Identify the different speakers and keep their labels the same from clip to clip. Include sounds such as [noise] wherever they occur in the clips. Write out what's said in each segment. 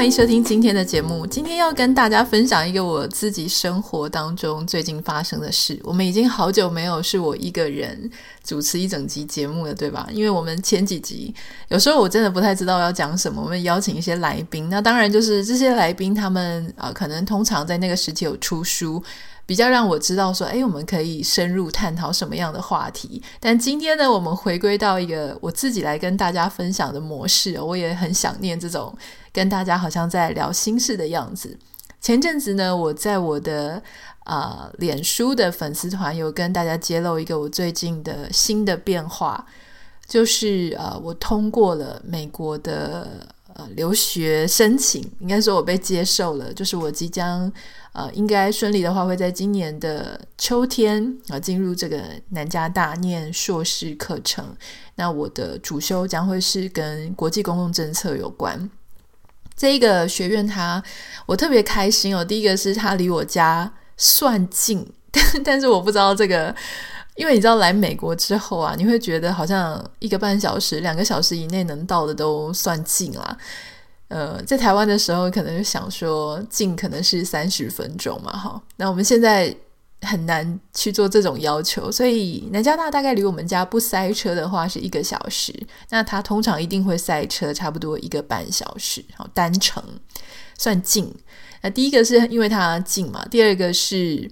Speaker 1: 欢迎收听今天的节目。今天要跟大家分享一个我自己生活当中最近发生的事。我们已经好久没有是我一个人主持一整集节目了，对吧？因为我们前几集有时候我真的不太知道要讲什么，我们邀请一些来宾。那当然就是这些来宾他们啊、可能通常在那个时期有出书。比较让我知道说，哎，我们可以深入探讨什么样的话题。但今天呢，我们回归到一个我自己来跟大家分享的模式，我也很想念这种跟大家好像在聊心事的样子。前阵子呢，我在我的啊、脸书的粉丝团有跟大家揭露一个我最近的新的变化，就是呃，我通过了美国的留学申请，应该说我被接受了，就是我即将。呃，应该顺利的话，会在今年的秋天啊，进入这个南加大念硕士课程。那我的主修将会是跟国际公共政策有关。这一个学院它，我特别开心哦。第一个是它离我家算近，但 [laughs] 但是我不知道这个，因为你知道来美国之后啊，你会觉得好像一个半小时、两个小时以内能到的都算近啦。呃，在台湾的时候，可能就想说近可能是三十分钟嘛，哈。那我们现在很难去做这种要求，所以南加大大概离我们家不塞车的话是一个小时，那它通常一定会塞车，差不多一个半小时，好，单程算近。那第一个是因为它近嘛，第二个是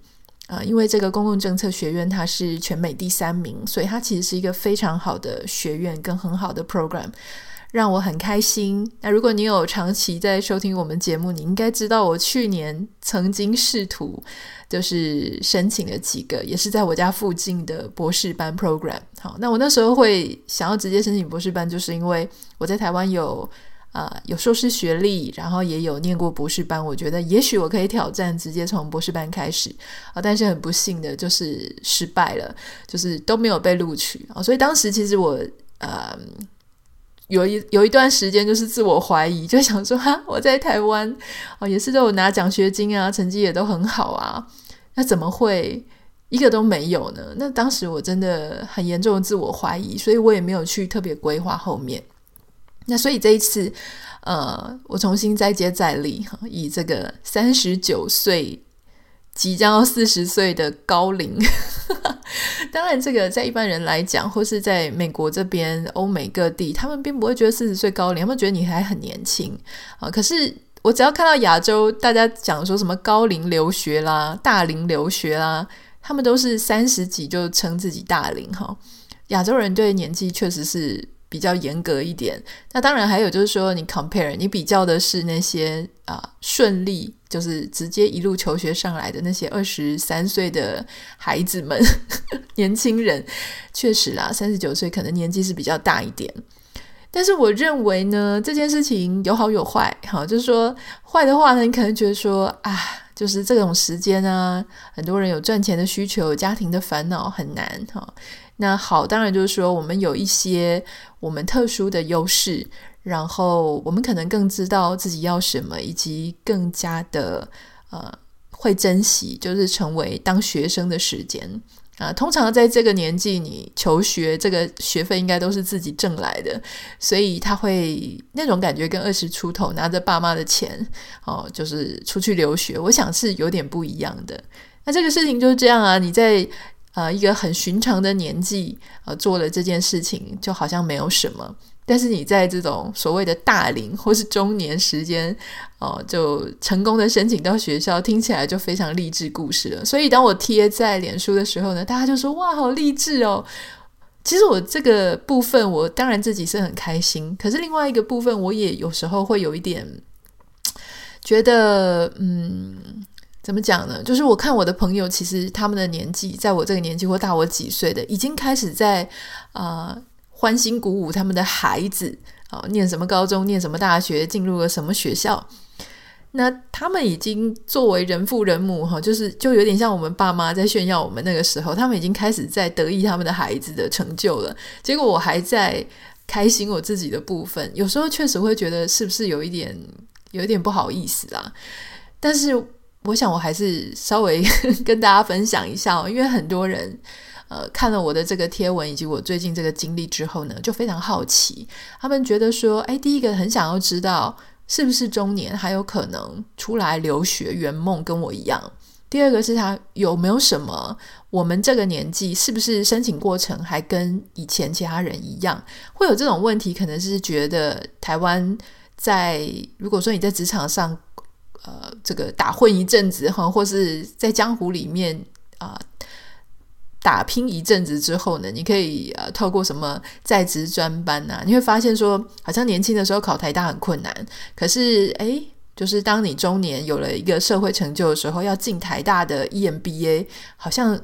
Speaker 1: 呃，因为这个公共政策学院它是全美第三名，所以它其实是一个非常好的学院跟很好的 program。让我很开心。那如果你有长期在收听我们节目，你应该知道我去年曾经试图就是申请了几个，也是在我家附近的博士班 program。好，那我那时候会想要直接申请博士班，就是因为我在台湾有啊、有硕士学历，然后也有念过博士班，我觉得也许我可以挑战直接从博士班开始啊。但是很不幸的就是失败了，就是都没有被录取啊。所以当时其实我呃。有一有一段时间就是自我怀疑，就想说哈，我在台湾哦，也是都有拿奖学金啊，成绩也都很好啊，那怎么会一个都没有呢？那当时我真的很严重的自我怀疑，所以我也没有去特别规划后面。那所以这一次，呃，我重新再接再厉哈，以这个三十九岁。即将要四十岁的高龄，[laughs] 当然，这个在一般人来讲，或是在美国这边、欧美各地，他们并不会觉得四十岁高龄，他们觉得你还很年轻啊。可是我只要看到亚洲，大家讲说什么高龄留学啦、大龄留学啦，他们都是三十几就称自己大龄哈。亚洲人对年纪确实是。比较严格一点，那当然还有就是说，你 compare 你比较的是那些啊、顺利，就是直接一路求学上来的那些二十三岁的孩子们，[laughs] 年轻人，确实啦，三十九岁可能年纪是比较大一点。但是我认为呢，这件事情有好有坏，哈，就是说坏的话呢，你可能觉得说啊，就是这种时间啊，很多人有赚钱的需求，家庭的烦恼很难，哈。那好，当然就是说，我们有一些我们特殊的优势，然后我们可能更知道自己要什么，以及更加的呃会珍惜，就是成为当学生的时间啊。通常在这个年纪，你求学这个学费应该都是自己挣来的，所以他会那种感觉跟二十出头拿着爸妈的钱哦，就是出去留学，我想是有点不一样的。那这个事情就是这样啊，你在。呃，一个很寻常的年纪，呃，做了这件事情，就好像没有什么。但是你在这种所谓的大龄或是中年时间，哦、呃，就成功的申请到学校，听起来就非常励志故事了。所以当我贴在脸书的时候呢，大家就说：“哇，好励志哦！”其实我这个部分，我当然自己是很开心。可是另外一个部分，我也有时候会有一点觉得，嗯。怎么讲呢？就是我看我的朋友，其实他们的年纪，在我这个年纪或大我几岁的，已经开始在啊、欢欣鼓舞他们的孩子啊、念什么高中，念什么大学，进入了什么学校。那他们已经作为人父人母哈，就是就有点像我们爸妈在炫耀我们那个时候，他们已经开始在得意他们的孩子的成就了。结果我还在开心我自己的部分，有时候确实会觉得是不是有一点有一点不好意思啊？但是。我想我还是稍微 [laughs] 跟大家分享一下哦，因为很多人呃看了我的这个贴文以及我最近这个经历之后呢，就非常好奇，他们觉得说，哎，第一个很想要知道是不是中年还有可能出来留学圆梦，跟我一样。第二个是他有没有什么我们这个年纪是不是申请过程还跟以前其他人一样，会有这种问题？可能是觉得台湾在如果说你在职场上呃这个打混一阵子哈，或是在江湖里面啊、打拼一阵子之后呢，你可以呃透过什么在职专班呐、啊，你会发现说好像年轻的时候考台大很困难，可是诶就是当你中年有了一个社会成就的时候，要进台大的 EMBA 好像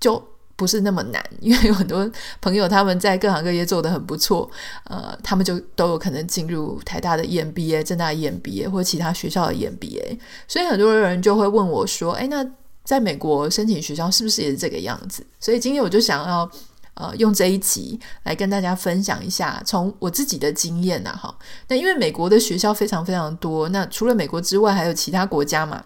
Speaker 1: 就不是那么难，[laughs] 因为有很多朋友他们在各行各业做得很不错，呃，他们就都有可能进入台大的 EMBA、政大 EMBA 或其他学校的 EMBA，所以很多人就会问我说：“诶，那在美国申请学校是不是也是这个样子？”所以今天我就想要。呃，用这一集来跟大家分享一下，从我自己的经验呐，哈。那因为美国的学校非常非常多，那除了美国之外，还有其他国家嘛。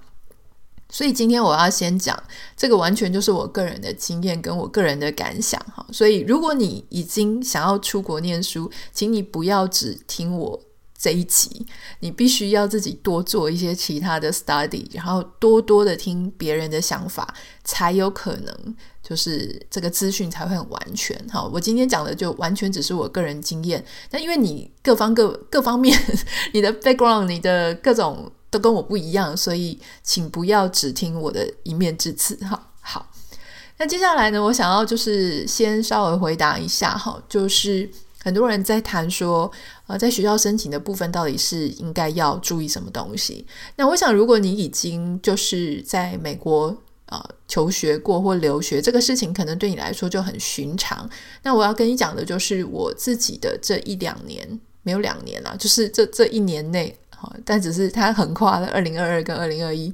Speaker 1: 所以今天我要先讲这个，完全就是我个人的经验跟我个人的感想哈。所以如果你已经想要出国念书，请你不要只听我这一集，你必须要自己多做一些其他的 study，然后多多的听别人的想法，才有可能。就是这个资讯才会很完全。哈，我今天讲的就完全只是我个人经验。但因为你各方各各方面，[laughs] 你的 background，你的各种都跟我不一样，所以请不要只听我的一面之词。哈，好。那接下来呢，我想要就是先稍微回答一下哈，就是很多人在谈说，呃，在学校申请的部分到底是应该要注意什么东西？那我想，如果你已经就是在美国。啊、求学过或留学这个事情，可能对你来说就很寻常。那我要跟你讲的就是我自己的这一两年，没有两年了，就是这这一年内，但只是它横跨了二零二二跟二零二一。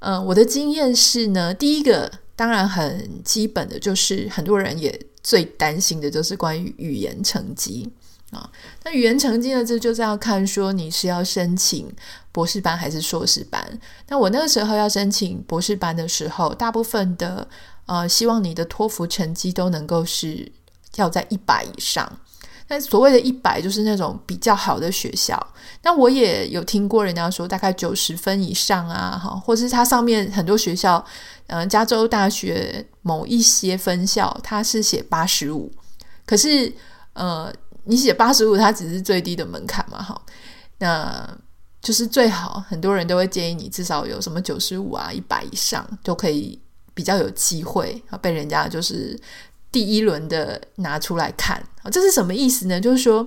Speaker 1: 嗯，我的经验是呢，第一个当然很基本的就是很多人也最担心的就是关于语言成绩。啊，那语言成绩呢？这就是要看说你是要申请博士班还是硕士班。那我那个时候要申请博士班的时候，大部分的呃，希望你的托福成绩都能够是要在一百以上。那所谓的一百，就是那种比较好的学校。那我也有听过人家说，大概九十分以上啊，哈，或是它上面很多学校，嗯、加州大学某一些分校，它是写八十五，可是呃。你写八十五，它只是最低的门槛嘛，哈，那就是最好。很多人都会建议你至少有什么九十五啊、一百以上，都可以比较有机会啊，被人家就是第一轮的拿出来看。这是什么意思呢？就是说，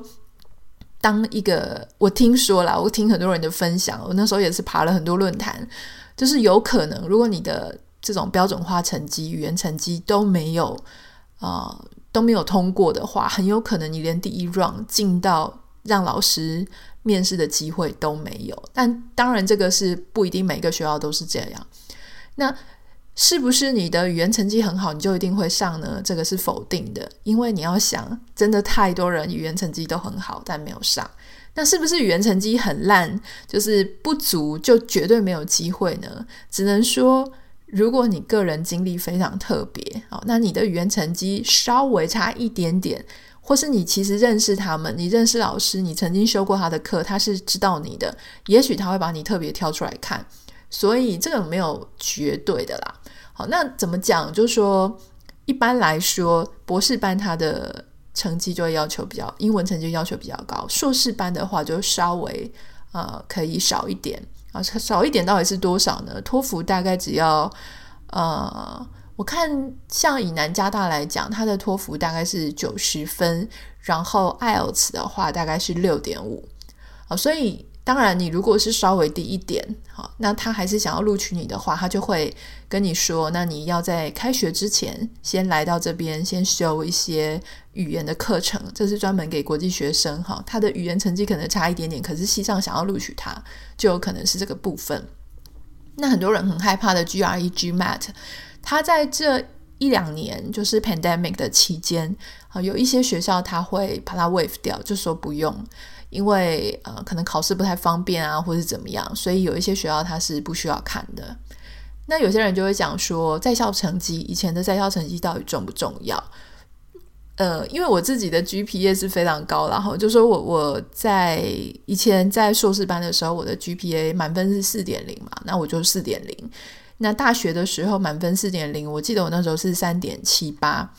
Speaker 1: 当一个我听说了，我听很多人的分享，我那时候也是爬了很多论坛，就是有可能，如果你的这种标准化成绩、语言成绩都没有啊。都没有通过的话，很有可能你连第一 round 进到让老师面试的机会都没有。但当然，这个是不一定每个学校都是这样。那是不是你的语言成绩很好，你就一定会上呢？这个是否定的，因为你要想，真的太多人语言成绩都很好，但没有上。那是不是语言成绩很烂，就是不足，就绝对没有机会呢？只能说。如果你个人经历非常特别，好，那你的语言成绩稍微差一点点，或是你其实认识他们，你认识老师，你曾经修过他的课，他是知道你的，也许他会把你特别挑出来看，所以这个没有绝对的啦。好，那怎么讲？就是说，一般来说，博士班他的成绩就会要求比较，英文成绩要求比较高，硕士班的话就稍微呃可以少一点。啊，少一点到底是多少呢？托福大概只要，呃，我看像以南加大来讲，它的托福大概是九十分，然后 IELTS 的话大概是六点五，啊，所以。当然，你如果是稍微低一点，好，那他还是想要录取你的话，他就会跟你说，那你要在开学之前先来到这边，先修一些语言的课程，这是专门给国际学生哈。他的语言成绩可能差一点点，可是系上想要录取他，就有可能是这个部分。那很多人很害怕的 GRE、GMAT，他在这一两年就是 pandemic 的期间，啊，有一些学校他会把它 wave 掉，就说不用。因为呃，可能考试不太方便啊，或是怎么样，所以有一些学校它是不需要看的。那有些人就会讲说，在校成绩以前的在校成绩到底重不重要？呃，因为我自己的 GPA 是非常高，然后就说我我在以前在硕士班的时候，我的 GPA 满分是四点零嘛，那我就四点零。那大学的时候满分四点零，我记得我那时候是三点七八。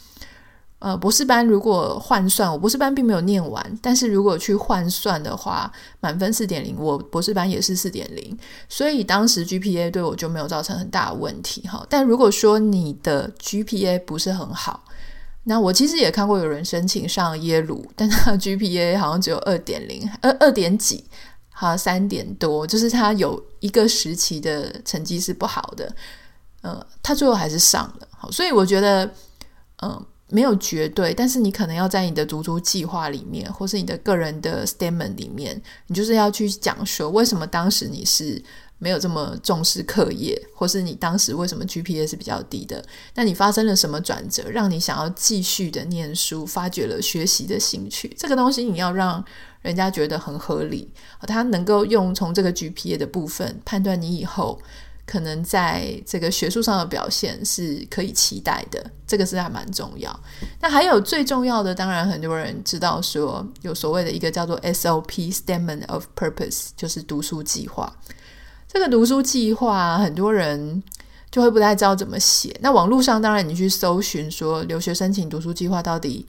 Speaker 1: 呃，博士班如果换算，我博士班并没有念完，但是如果去换算的话，满分四点零，我博士班也是四点零，所以当时 GPA 对我就没有造成很大的问题哈。但如果说你的 GPA 不是很好，那我其实也看过有人申请上耶鲁，但他 GPA 好像只有二点零，二二点几，好像三点多，就是他有一个时期的成绩是不好的，呃，他最后还是上了。好，所以我觉得，嗯、没有绝对，但是你可能要在你的读书计划里面，或是你的个人的 statement 里面，你就是要去讲说，为什么当时你是没有这么重视课业，或是你当时为什么 GPA 是比较低的？那你发生了什么转折，让你想要继续的念书，发掘了学习的兴趣？这个东西你要让人家觉得很合理，他能够用从这个 GPA 的部分判断你以后。可能在这个学术上的表现是可以期待的，这个是还蛮重要。那还有最重要的，当然很多人知道说有所谓的一个叫做 SOP（Statement of Purpose），就是读书计划。这个读书计划，很多人就会不太知道怎么写。那网络上当然你去搜寻说留学申请读书计划到底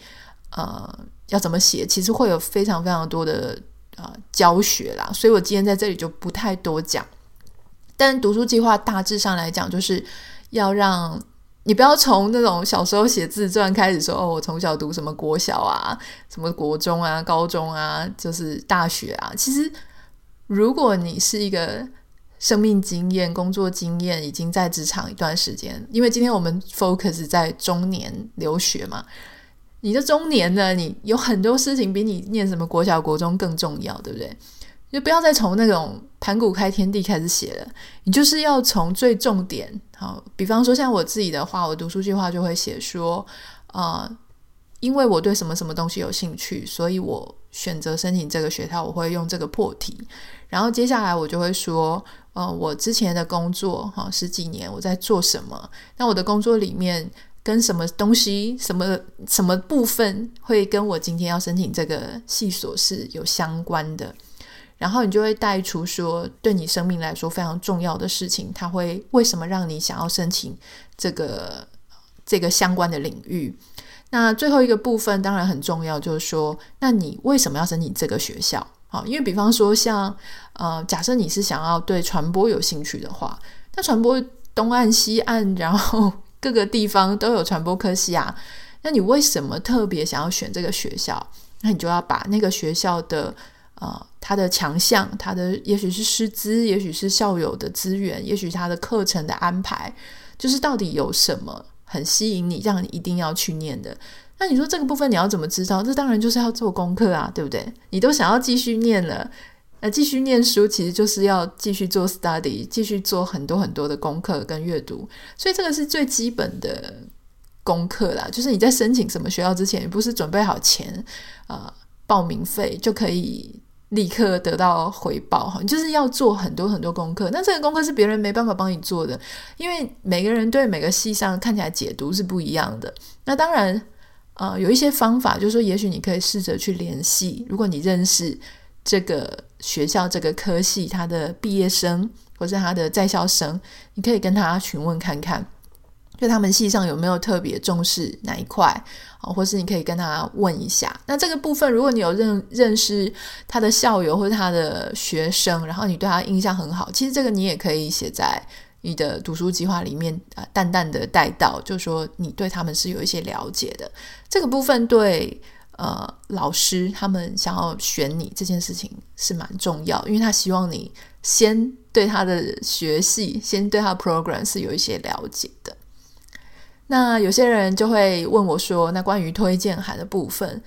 Speaker 1: 呃要怎么写，其实会有非常非常多的呃教学啦。所以我今天在这里就不太多讲。但读书计划大致上来讲，就是要让你不要从那种小时候写自传开始说哦，我从小读什么国小啊，什么国中啊、高中啊，就是大学啊。其实，如果你是一个生命经验、工作经验已经在职场一段时间，因为今天我们 focus 在中年留学嘛，你的中年呢，你有很多事情比你念什么国小、国中更重要，对不对？就不要再从那种盘古开天地开始写了，你就是要从最重点。好，比方说像我自己的话，我读书计划就会写说，啊、呃，因为我对什么什么东西有兴趣，所以我选择申请这个学校，我会用这个破题。然后接下来我就会说，呃，我之前的工作哈十几年我在做什么？那我的工作里面跟什么东西、什么什么部分会跟我今天要申请这个系所是有相关的？然后你就会带出说，对你生命来说非常重要的事情，它会为什么让你想要申请这个这个相关的领域？那最后一个部分当然很重要，就是说，那你为什么要申请这个学校？好，因为比方说像呃，假设你是想要对传播有兴趣的话，那传播东岸西岸，然后各个地方都有传播科系啊，那你为什么特别想要选这个学校？那你就要把那个学校的。呃，他的强项，他的也许是师资，也许是校友的资源，也许他的课程的安排，就是到底有什么很吸引你，让你一定要去念的。那你说这个部分你要怎么知道？这当然就是要做功课啊，对不对？你都想要继续念了，那继续念书其实就是要继续做 study，继续做很多很多的功课跟阅读。所以这个是最基本的功课啦，就是你在申请什么学校之前，你不是准备好钱啊、呃，报名费就可以。立刻得到回报哈，你就是要做很多很多功课。那这个功课是别人没办法帮你做的，因为每个人对每个系上看起来解读是不一样的。那当然，呃，有一些方法，就是说，也许你可以试着去联系，如果你认识这个学校这个科系他的毕业生或是他的在校生，你可以跟他询问看看。就他们系上有没有特别重视哪一块啊，或是你可以跟他问一下。那这个部分，如果你有认认识他的校友或者他的学生，然后你对他印象很好，其实这个你也可以写在你的读书计划里面啊，淡淡的带到，就说你对他们是有一些了解的。这个部分对呃老师他们想要选你这件事情是蛮重要，因为他希望你先对他的学系，先对他的 program 是有一些了解的。那有些人就会问我说：“那关于推荐函的部分，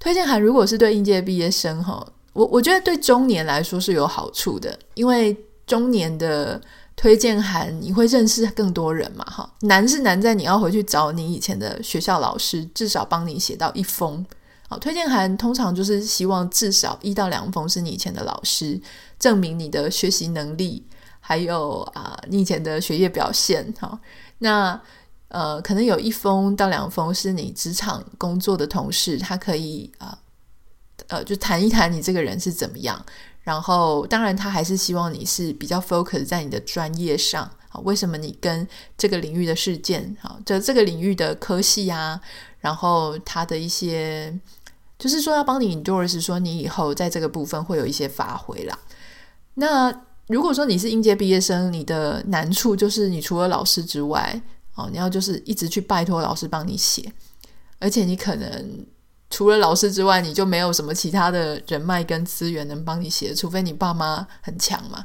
Speaker 1: 推荐函如果是对应届毕业生哈，我我觉得对中年来说是有好处的，因为中年的推荐函你会认识更多人嘛哈。难是难在你要回去找你以前的学校老师，至少帮你写到一封。好，推荐函通常就是希望至少一到两封是你以前的老师，证明你的学习能力。”还有啊、你以前的学业表现，哈，那呃，可能有一封到两封是你职场工作的同事，他可以啊，呃，就谈一谈你这个人是怎么样。然后，当然，他还是希望你是比较 focus 在你的专业上，啊，为什么你跟这个领域的事件，好，这这个领域的科系啊，然后他的一些，就是说要帮你 endorse，说你以后在这个部分会有一些发挥啦。那如果说你是应届毕业生，你的难处就是你除了老师之外，哦，你要就是一直去拜托老师帮你写，而且你可能除了老师之外，你就没有什么其他的人脉跟资源能帮你写，除非你爸妈很强嘛。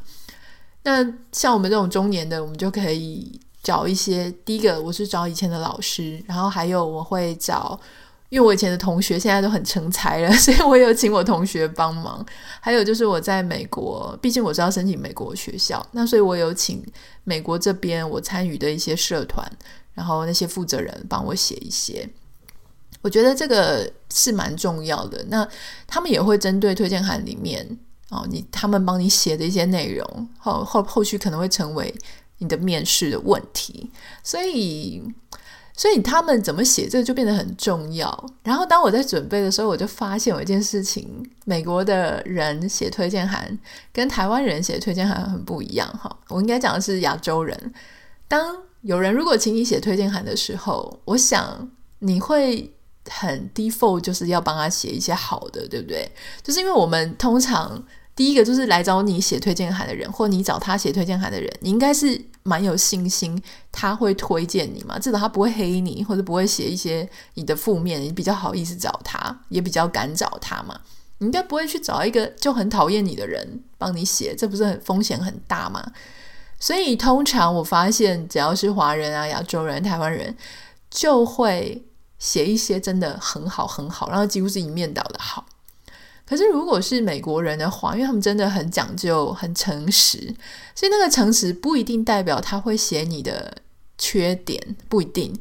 Speaker 1: 那像我们这种中年的，我们就可以找一些，第一个我是找以前的老师，然后还有我会找。因为我以前的同学现在都很成才了，[laughs] 所以我有请我同学帮忙。还有就是我在美国，毕竟我是要申请美国学校，那所以我有请美国这边我参与的一些社团，然后那些负责人帮我写一些。我觉得这个是蛮重要的。那他们也会针对推荐函里面哦，你他们帮你写的一些内容，后后后续可能会成为你的面试的问题，所以。所以他们怎么写这个就变得很重要。然后当我在准备的时候，我就发现有一件事情：美国的人写推荐函跟台湾人写推荐函很不一样。哈，我应该讲的是亚洲人。当有人如果请你写推荐函的时候，我想你会很 default，就是要帮他写一些好的，对不对？就是因为我们通常。第一个就是来找你写推荐函的人，或你找他写推荐函的人，你应该是蛮有信心他会推荐你嘛，至少他不会黑你，或者不会写一些你的负面，你比较好意思找他，也比较敢找他嘛。你应该不会去找一个就很讨厌你的人帮你写，这不是很风险很大吗？所以通常我发现，只要是华人啊、亚洲人、台湾人，就会写一些真的很好很好，然后几乎是一面倒的好。可是，如果是美国人的话，因为他们真的很讲究、很诚实，所以那个诚实不一定代表他会写你的缺点，不一定。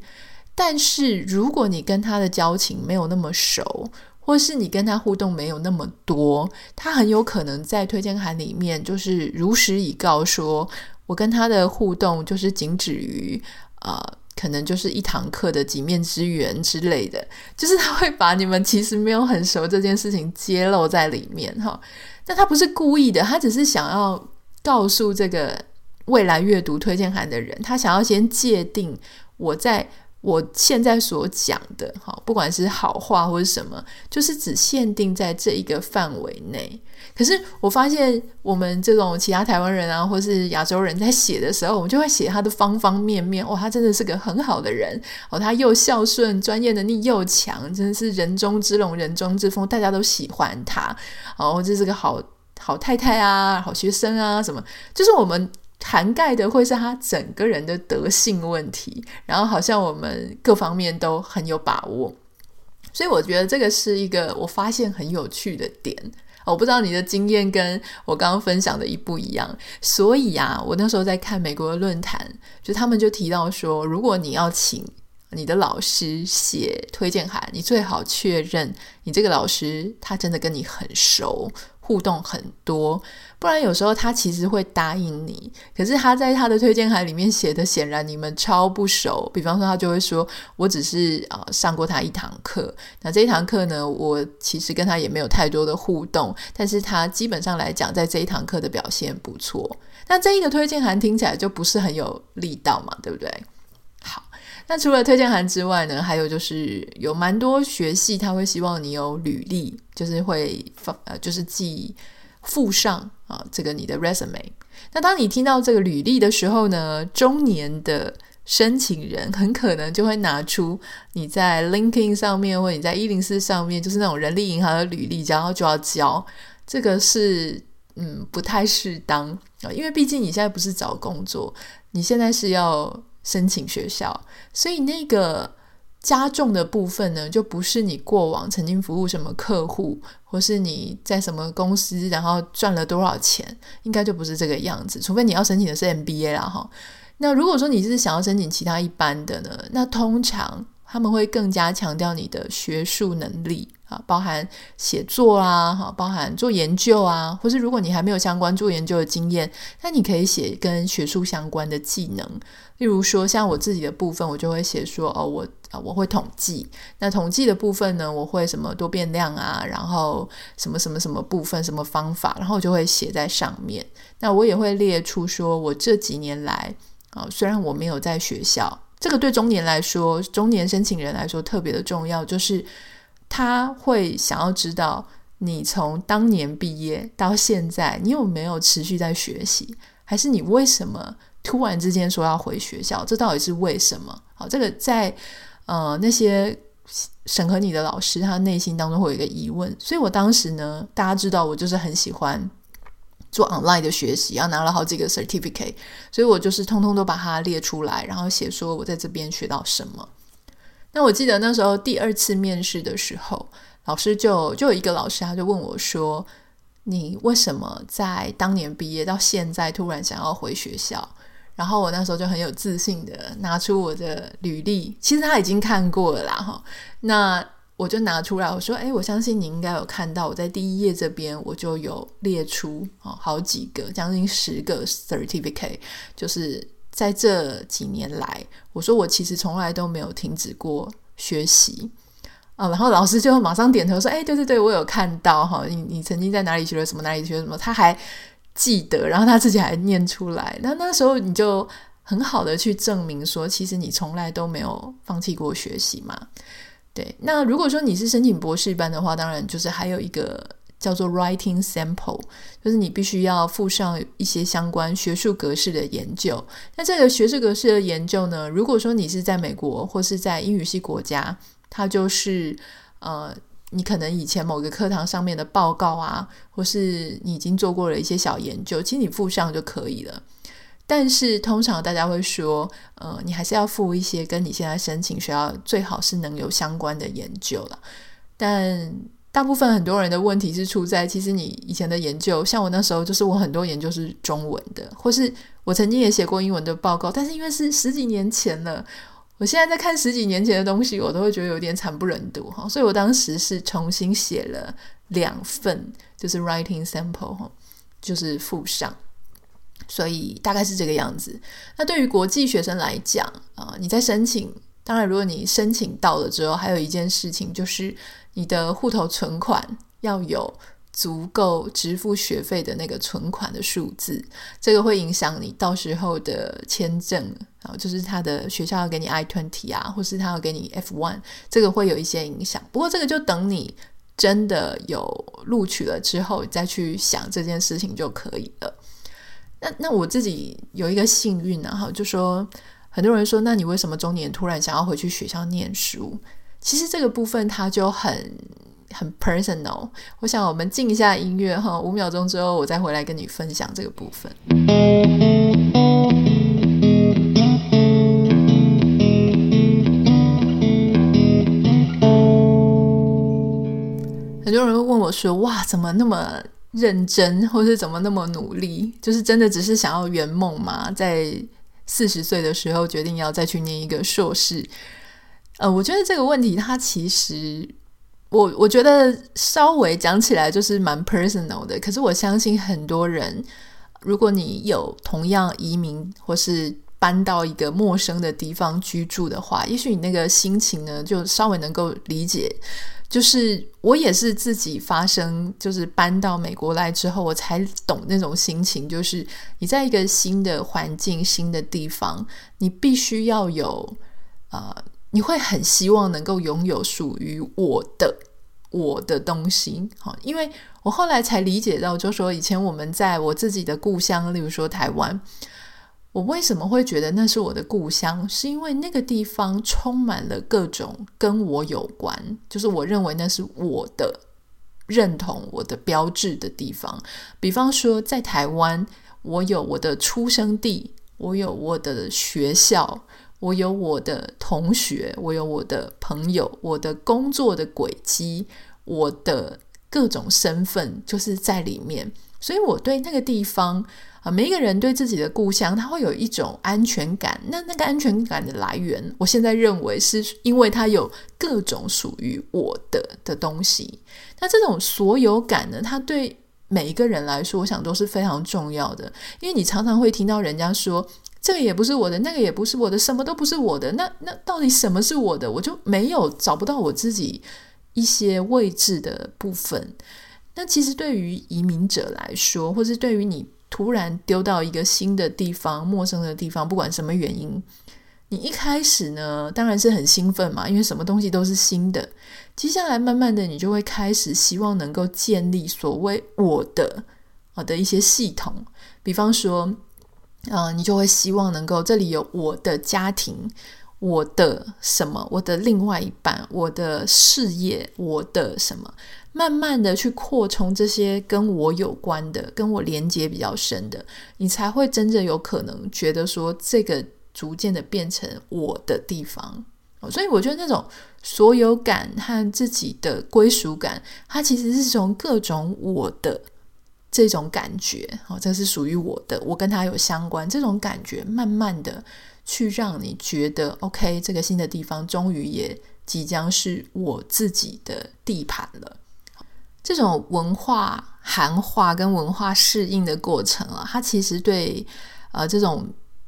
Speaker 1: 但是，如果你跟他的交情没有那么熟，或是你跟他互动没有那么多，他很有可能在推荐函里面就是如实以告说，我跟他的互动就是仅止于。呃可能就是一堂课的几面之缘之类的，就是他会把你们其实没有很熟这件事情揭露在里面哈。但他不是故意的，他只是想要告诉这个未来阅读推荐函的人，他想要先界定我在。我现在所讲的，哈，不管是好话或是什么，就是只限定在这一个范围内。可是我发现，我们这种其他台湾人啊，或是亚洲人在写的时候，我们就会写他的方方面面。哦，他真的是个很好的人，哦，他又孝顺，专业能力又强，真的是人中之龙，人中之凤，大家都喜欢他。哦，这是个好好太太啊，好学生啊，什么，就是我们。涵盖的会是他整个人的德性问题，然后好像我们各方面都很有把握，所以我觉得这个是一个我发现很有趣的点。我不知道你的经验跟我刚刚分享的一不一样，所以啊，我那时候在看美国的论坛，就他们就提到说，如果你要请你的老师写推荐函，你最好确认你这个老师他真的跟你很熟。互动很多，不然有时候他其实会答应你，可是他在他的推荐函里面写的显然你们超不熟。比方说，他就会说：“我只是呃上过他一堂课，那这一堂课呢，我其实跟他也没有太多的互动，但是他基本上来讲，在这一堂课的表现不错。”那这一个推荐函听起来就不是很有力道嘛，对不对？好。那除了推荐函之外呢，还有就是有蛮多学系他会希望你有履历，就是会放呃，就是寄附上啊这个你的 resume。那当你听到这个履历的时候呢，中年的申请人很可能就会拿出你在 LinkedIn 上面或你在一零四上面，就是那种人力银行的履历，然后就要交。这个是嗯不太适当啊，因为毕竟你现在不是找工作，你现在是要。申请学校，所以那个加重的部分呢，就不是你过往曾经服务什么客户，或是你在什么公司，然后赚了多少钱，应该就不是这个样子。除非你要申请的是 MBA 啦，哈。那如果说你是想要申请其他一般的呢，那通常他们会更加强调你的学术能力啊，包含写作啊，哈，包含做研究啊，或是如果你还没有相关做研究的经验，那你可以写跟学术相关的技能。例如说，像我自己的部分，我就会写说，哦，我啊，我会统计。那统计的部分呢，我会什么多变量啊，然后什么什么什么部分，什么方法，然后我就会写在上面。那我也会列出说，我这几年来啊，虽然我没有在学校，这个对中年来说，中年申请人来说特别的重要，就是他会想要知道你从当年毕业到现在，你有没有持续在学习，还是你为什么？突然之间说要回学校，这到底是为什么？好，这个在呃那些审核你的老师，他内心当中会有一个疑问。所以我当时呢，大家知道我就是很喜欢做 online 的学习，要拿了好几个 certificate，所以我就是通通都把它列出来，然后写说我在这边学到什么。那我记得那时候第二次面试的时候，老师就就有一个老师，他就问我说：“你为什么在当年毕业到现在突然想要回学校？”然后我那时候就很有自信的拿出我的履历，其实他已经看过了啦哈。那我就拿出来，我说：“哎，我相信你应该有看到，我在第一页这边我就有列出哦好几个，将近十个 certificate，就是在这几年来，我说我其实从来都没有停止过学习啊。”然后老师就马上点头说：“哎，对对对，我有看到哈，你你曾经在哪里学了什么，哪里学什么。”他还。记得，然后他自己还念出来。那那时候你就很好的去证明说，其实你从来都没有放弃过学习嘛。对，那如果说你是申请博士班的话，当然就是还有一个叫做 writing sample，就是你必须要附上一些相关学术格式的研究。那这个学术格式的研究呢，如果说你是在美国或是在英语系国家，它就是呃。你可能以前某个课堂上面的报告啊，或是你已经做过了一些小研究，其实你附上就可以了。但是通常大家会说，呃，你还是要附一些跟你现在申请学校最好是能有相关的研究了。但大部分很多人的问题是出在，其实你以前的研究，像我那时候就是我很多研究是中文的，或是我曾经也写过英文的报告，但是因为是十几年前了。我现在在看十几年前的东西，我都会觉得有点惨不忍睹哈，所以我当时是重新写了两份，就是 writing sample 哈，就是附上，所以大概是这个样子。那对于国际学生来讲啊，你在申请，当然如果你申请到了之后，还有一件事情就是你的户头存款要有。足够支付学费的那个存款的数字，这个会影响你到时候的签证啊，就是他的学校要给你 I-20 啊，或是他要给你 F1，这个会有一些影响。不过这个就等你真的有录取了之后，再去想这件事情就可以了。那那我自己有一个幸运啊，哈，就说很多人说，那你为什么中年突然想要回去学校念书？其实这个部分它就很。很 personal，我想我们静一下音乐哈，五秒钟之后我再回来跟你分享这个部分。很多人会问我说：“哇，怎么那么认真，或是怎么那么努力？就是真的只是想要圆梦吗？在四十岁的时候决定要再去念一个硕士？”呃，我觉得这个问题它其实。我我觉得稍微讲起来就是蛮 personal 的，可是我相信很多人，如果你有同样移民或是搬到一个陌生的地方居住的话，也许你那个心情呢就稍微能够理解。就是我也是自己发生，就是搬到美国来之后，我才懂那种心情。就是你在一个新的环境、新的地方，你必须要有。呃你会很希望能够拥有属于我的我的东西，好，因为我后来才理解到，就说以前我们在我自己的故乡，例如说台湾，我为什么会觉得那是我的故乡？是因为那个地方充满了各种跟我有关，就是我认为那是我的认同、我的标志的地方。比方说，在台湾，我有我的出生地，我有我的学校。我有我的同学，我有我的朋友，我的工作的轨迹，我的各种身份，就是在里面。所以我对那个地方啊，每一个人对自己的故乡，他会有一种安全感。那那个安全感的来源，我现在认为是因为它有各种属于我的的东西。那这种所有感呢，它对每一个人来说，我想都是非常重要的。因为你常常会听到人家说，这个也不是我的，那个也不是我的，什么都不是我的。那那到底什么是我的？我就没有找不到我自己一些位置的部分。那其实对于移民者来说，或是对于你突然丢到一个新的地方、陌生的地方，不管什么原因，你一开始呢，当然是很兴奋嘛，因为什么东西都是新的。接下来慢慢的，你就会开始希望能够建立所谓我的啊的一些系统，比方说，呃，你就会希望能够这里有我的家庭。我的什么？我的另外一半，我的事业，我的什么？慢慢的去扩充这些跟我有关的、跟我连接比较深的，你才会真正有可能觉得说，这个逐渐的变成我的地方。所以我觉得那种所有感和自己的归属感，它其实是从各种我的这种感觉，哦，这是属于我的，我跟他有相关这种感觉，慢慢的。去让你觉得 OK，这个新的地方终于也即将是我自己的地盘了。这种文化涵化跟文化适应的过程啊，它其实对呃这种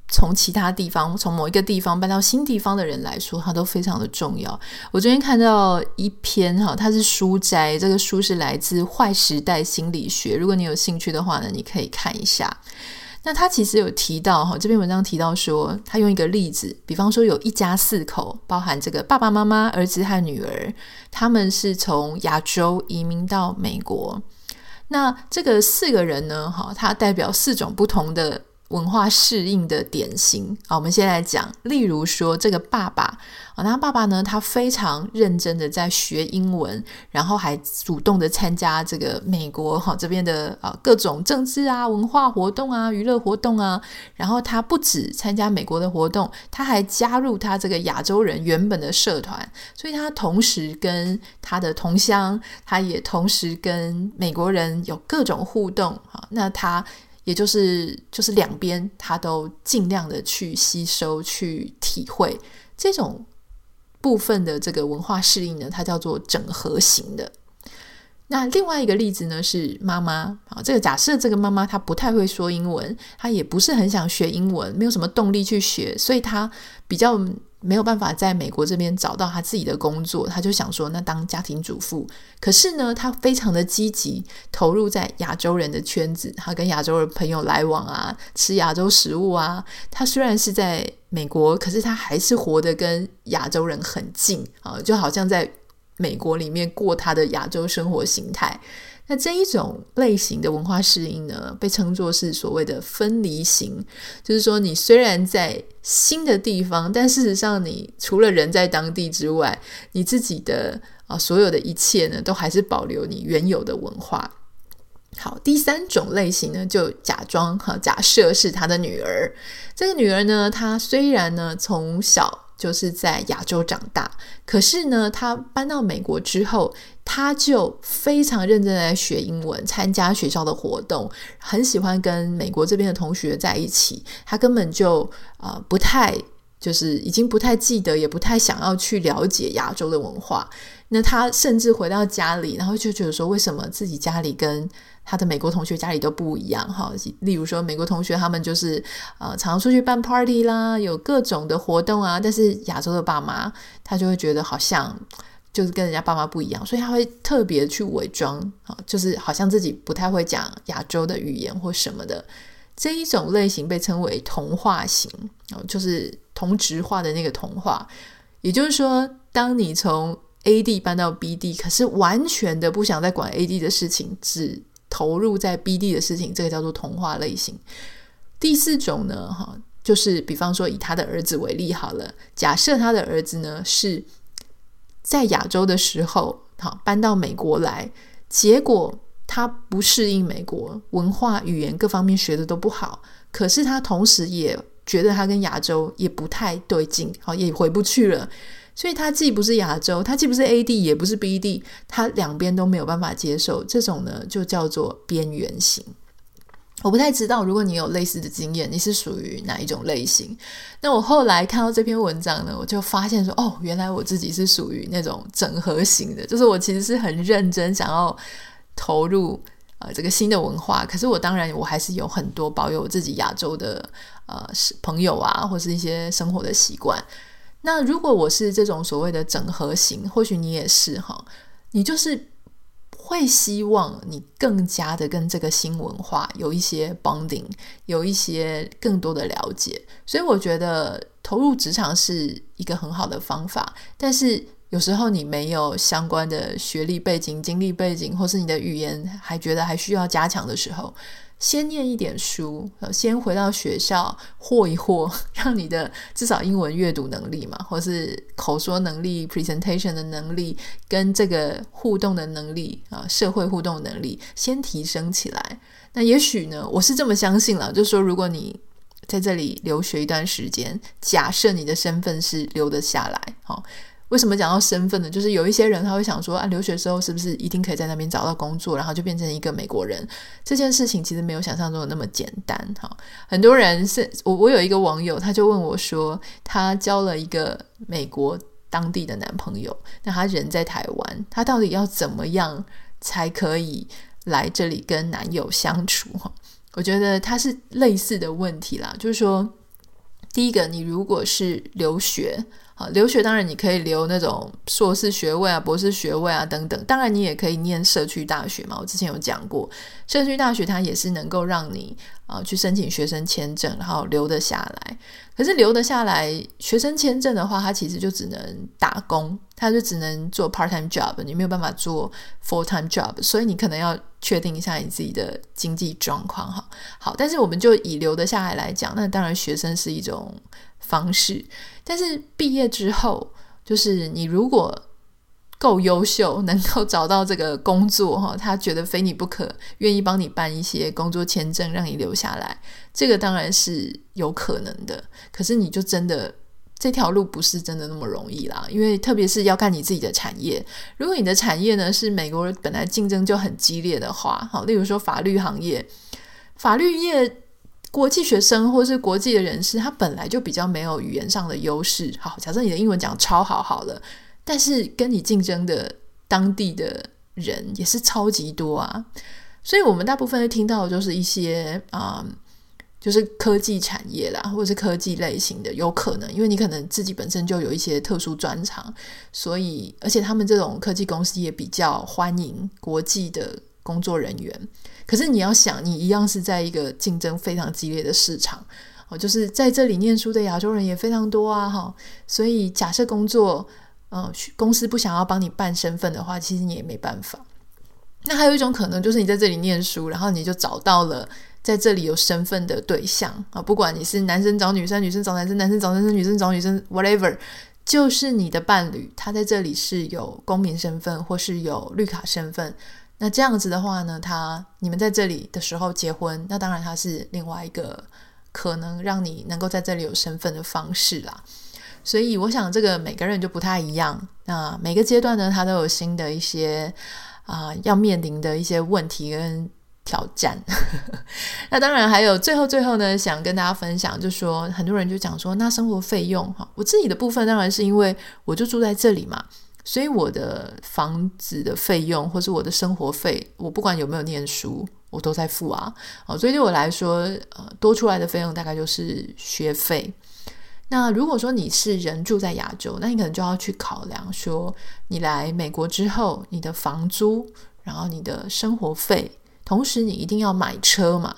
Speaker 1: 从其他地方从某一个地方搬到新地方的人来说，它都非常的重要。我昨天看到一篇哈，它是书摘，这个书是来自《坏时代心理学》，如果你有兴趣的话呢，你可以看一下。那他其实有提到哈，这篇文章提到说，他用一个例子，比方说有一家四口，包含这个爸爸妈妈、儿子和女儿，他们是从亚洲移民到美国。那这个四个人呢，哈，他代表四种不同的。文化适应的典型。啊，我们先来讲，例如说这个爸爸。啊，那爸爸呢，他非常认真的在学英文，然后还主动的参加这个美国哈这边的啊各种政治啊、文化活动啊、娱乐活动啊，然后他不止参加美国的活动，他还加入他这个亚洲人原本的社团，所以他同时跟他的同乡，他也同时跟美国人有各种互动啊，那他。也就是就是两边他都尽量的去吸收、去体会这种部分的这个文化适应呢，它叫做整合型的。那另外一个例子呢是妈妈啊，这个假设这个妈妈她不太会说英文，她也不是很想学英文，没有什么动力去学，所以她比较。没有办法在美国这边找到他自己的工作，他就想说，那当家庭主妇。可是呢，他非常的积极投入在亚洲人的圈子，他跟亚洲人朋友来往啊，吃亚洲食物啊。他虽然是在美国，可是他还是活得跟亚洲人很近啊，就好像在美国里面过他的亚洲生活形态。那这一种类型的文化适应呢，被称作是所谓的分离型，就是说你虽然在新的地方，但事实上你除了人在当地之外，你自己的啊所有的一切呢，都还是保留你原有的文化。好，第三种类型呢，就假装哈，假设是他的女儿，这个女儿呢，她虽然呢从小。就是在亚洲长大，可是呢，他搬到美国之后，他就非常认真的在学英文，参加学校的活动，很喜欢跟美国这边的同学在一起。他根本就啊、呃、不太，就是已经不太记得，也不太想要去了解亚洲的文化。那他甚至回到家里，然后就觉得说，为什么自己家里跟他的美国同学家里都不一样？哈，例如说，美国同学他们就是呃，常出去办 party 啦，有各种的活动啊。但是亚洲的爸妈，他就会觉得好像就是跟人家爸妈不一样，所以他会特别去伪装啊，就是好像自己不太会讲亚洲的语言或什么的。这一种类型被称为同化型，就是同质化的那个同化。也就是说，当你从 A 地搬到 B 地，可是完全的不想再管 A 地的事情，只投入在 B D 的事情，这个叫做童话类型。第四种呢，哈，就是比方说以他的儿子为例好了，假设他的儿子呢是在亚洲的时候，好搬到美国来，结果他不适应美国文化、语言各方面学的都不好，可是他同时也觉得他跟亚洲也不太对劲，好也回不去了。所以他既不是亚洲，他既不是 A D，，也不是 B D，，他两边都没有办法接受。这种呢，就叫做边缘型。我不太知道，如果你有类似的经验，你是属于哪一种类型？那我后来看到这篇文章呢，我就发现说，哦，原来我自己是属于那种整合型的，就是我其实是很认真想要投入呃这个新的文化，可是我当然我还是有很多保有自己亚洲的呃朋友啊，或是一些生活的习惯。那如果我是这种所谓的整合型，或许你也是哈，你就是。会希望你更加的跟这个新文化有一些 bonding，有一些更多的了解，所以我觉得投入职场是一个很好的方法。但是有时候你没有相关的学历背景、经历背景，或是你的语言还觉得还需要加强的时候。先念一点书，先回到学校霍一霍，[laughs] 让你的至少英文阅读能力嘛，或是口说能力、presentation 的能力，跟这个互动的能力啊，社会互动能力先提升起来。那也许呢，我是这么相信了，就是说，如果你在这里留学一段时间，假设你的身份是留得下来，好。为什么讲到身份呢？就是有一些人他会想说啊，留学时候是不是一定可以在那边找到工作，然后就变成一个美国人？这件事情其实没有想象中的那么简单哈。很多人是我，我有一个网友，他就问我说，他交了一个美国当地的男朋友，那他人在台湾，他到底要怎么样才可以来这里跟男友相处？哈，[laughs] 我觉得他是类似的问题啦，就是说，第一个，你如果是留学。好，留学当然你可以留那种硕士学位啊、博士学位啊等等。当然你也可以念社区大学嘛，我之前有讲过，社区大学它也是能够让你啊、去申请学生签证，然后留得下来。可是留得下来，学生签证的话，它其实就只能打工，它就只能做 part time job，你没有办法做 full time job，所以你可能要确定一下你自己的经济状况哈。好，但是我们就以留得下来来讲，那当然学生是一种方式。但是毕业之后，就是你如果够优秀，能够找到这个工作哈，他觉得非你不可，愿意帮你办一些工作签证，让你留下来，这个当然是有可能的。可是你就真的这条路不是真的那么容易啦，因为特别是要看你自己的产业。如果你的产业呢是美国本来竞争就很激烈的话，好，例如说法律行业，法律业。国际学生或是国际的人士，他本来就比较没有语言上的优势。好，假设你的英文讲超好，好了，但是跟你竞争的当地的人也是超级多啊。所以，我们大部分会听到的就是一些啊、嗯，就是科技产业啦，或者是科技类型的，有可能，因为你可能自己本身就有一些特殊专长，所以，而且他们这种科技公司也比较欢迎国际的工作人员。可是你要想，你一样是在一个竞争非常激烈的市场哦，就是在这里念书的亚洲人也非常多啊，哈，所以假设工作，呃，公司不想要帮你办身份的话，其实你也没办法。那还有一种可能，就是你在这里念书，然后你就找到了在这里有身份的对象啊，不管你是男生找女生，女生找男生，男生找男生，女生找女生，whatever，就是你的伴侣，他在这里是有公民身份或是有绿卡身份。那这样子的话呢，他你们在这里的时候结婚，那当然他是另外一个可能让你能够在这里有身份的方式啦。所以我想这个每个人就不太一样。那每个阶段呢，他都有新的一些啊、要面临的一些问题跟挑战。[laughs] 那当然还有最后最后呢，想跟大家分享，就说很多人就讲说，那生活费用哈，我自己的部分当然是因为我就住在这里嘛。所以我的房子的费用，或是我的生活费，我不管有没有念书，我都在付啊。哦，所以对我来说，呃，多出来的费用大概就是学费。那如果说你是人住在亚洲，那你可能就要去考量说，你来美国之后，你的房租，然后你的生活费，同时你一定要买车嘛。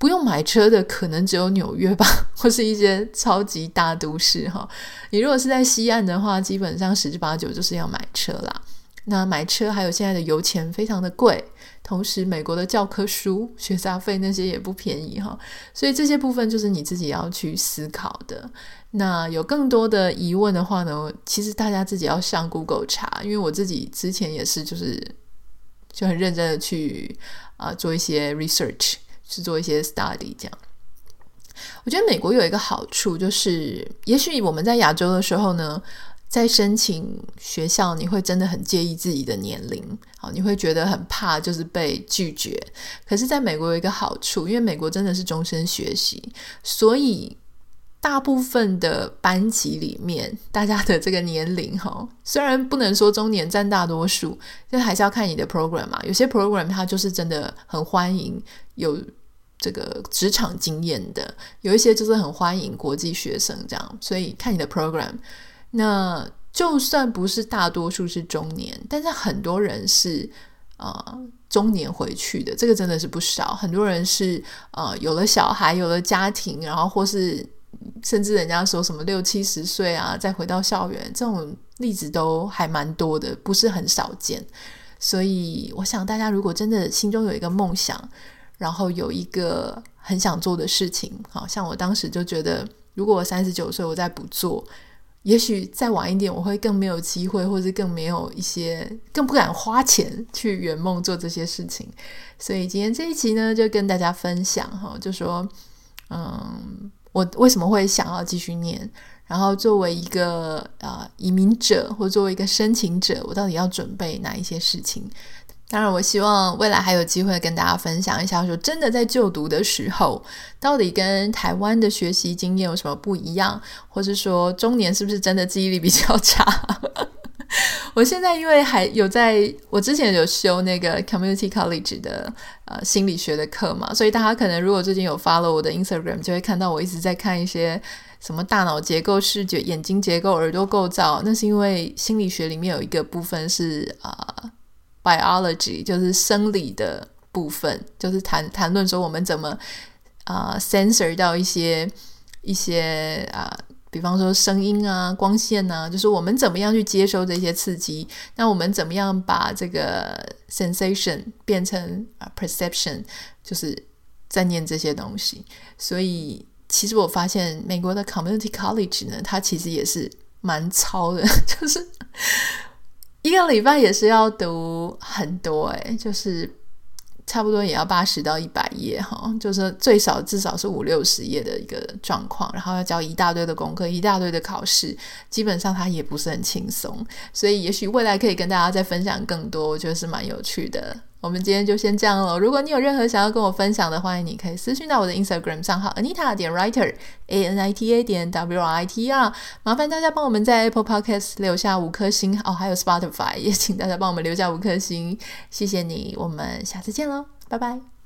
Speaker 1: 不用买车的可能只有纽约吧，[laughs] 或是一些超级大都市哈。你如果是在西岸的话，基本上十之八九就是要买车啦。那买车还有现在的油钱非常的贵，同时美国的教科书、学杂费那些也不便宜哈。所以这些部分就是你自己要去思考的。那有更多的疑问的话呢，其实大家自己要上 Google 查，因为我自己之前也是就是就很认真的去啊、做一些 research。是做一些 study 这样，我觉得美国有一个好处，就是也许我们在亚洲的时候呢，在申请学校，你会真的很介意自己的年龄，好，你会觉得很怕就是被拒绝。可是，在美国有一个好处，因为美国真的是终身学习，所以大部分的班级里面，大家的这个年龄哈，虽然不能说中年占大多数，但还是要看你的 program 嘛。有些 program 它就是真的很欢迎有这个职场经验的，有一些就是很欢迎国际学生这样，所以看你的 program。那就算不是大多数是中年，但是很多人是呃中年回去的，这个真的是不少。很多人是呃有了小孩，有了家庭，然后或是甚至人家说什么六七十岁啊，再回到校园，这种例子都还蛮多的，不是很少见。所以我想大家如果真的心中有一个梦想，然后有一个很想做的事情，好像我当时就觉得，如果我三十九岁我再不做。也许再晚一点，我会更没有机会，或者更没有一些，更不敢花钱去圆梦做这些事情。所以今天这一期呢，就跟大家分享哈，就说，嗯，我为什么会想要继续念，然后作为一个呃移民者，或作为一个申请者，我到底要准备哪一些事情？当然，我希望未来还有机会跟大家分享一下，说真的，在就读的时候，到底跟台湾的学习经验有什么不一样，或是说中年是不是真的记忆力比较差？[laughs] 我现在因为还有在，我之前有修那个 Community College 的呃心理学的课嘛，所以大家可能如果最近有 follow 我的 Instagram，就会看到我一直在看一些什么大脑结构、视觉、眼睛结构、耳朵构造，那是因为心理学里面有一个部分是啊。呃 Biology 就是生理的部分，就是谈谈论说我们怎么啊、呃、sensor 到一些一些啊、比方说声音啊、光线啊，就是我们怎么样去接收这些刺激，那我们怎么样把这个 sensation 变成啊 perception，就是在念这些东西。所以其实我发现美国的 Community College 呢，它其实也是蛮糙的，[laughs] 就是。一个礼拜也是要读很多诶，就是差不多也要八十到一百页哈，就是最少至少是五六十页的一个状况，然后要交一大堆的功课，一大堆的考试，基本上它也不是很轻松，所以也许未来可以跟大家再分享更多，我觉得是蛮有趣的。我们今天就先这样了。如果你有任何想要跟我分享的，欢迎你可以私讯到我的 Instagram 账号 Anita 点 Writer A N I T A 点 W R I T R。麻烦大家帮我们在 Apple Podcast 留下五颗星哦，还有 Spotify 也请大家帮我们留下五颗星，谢谢你。我们下次见喽，拜拜。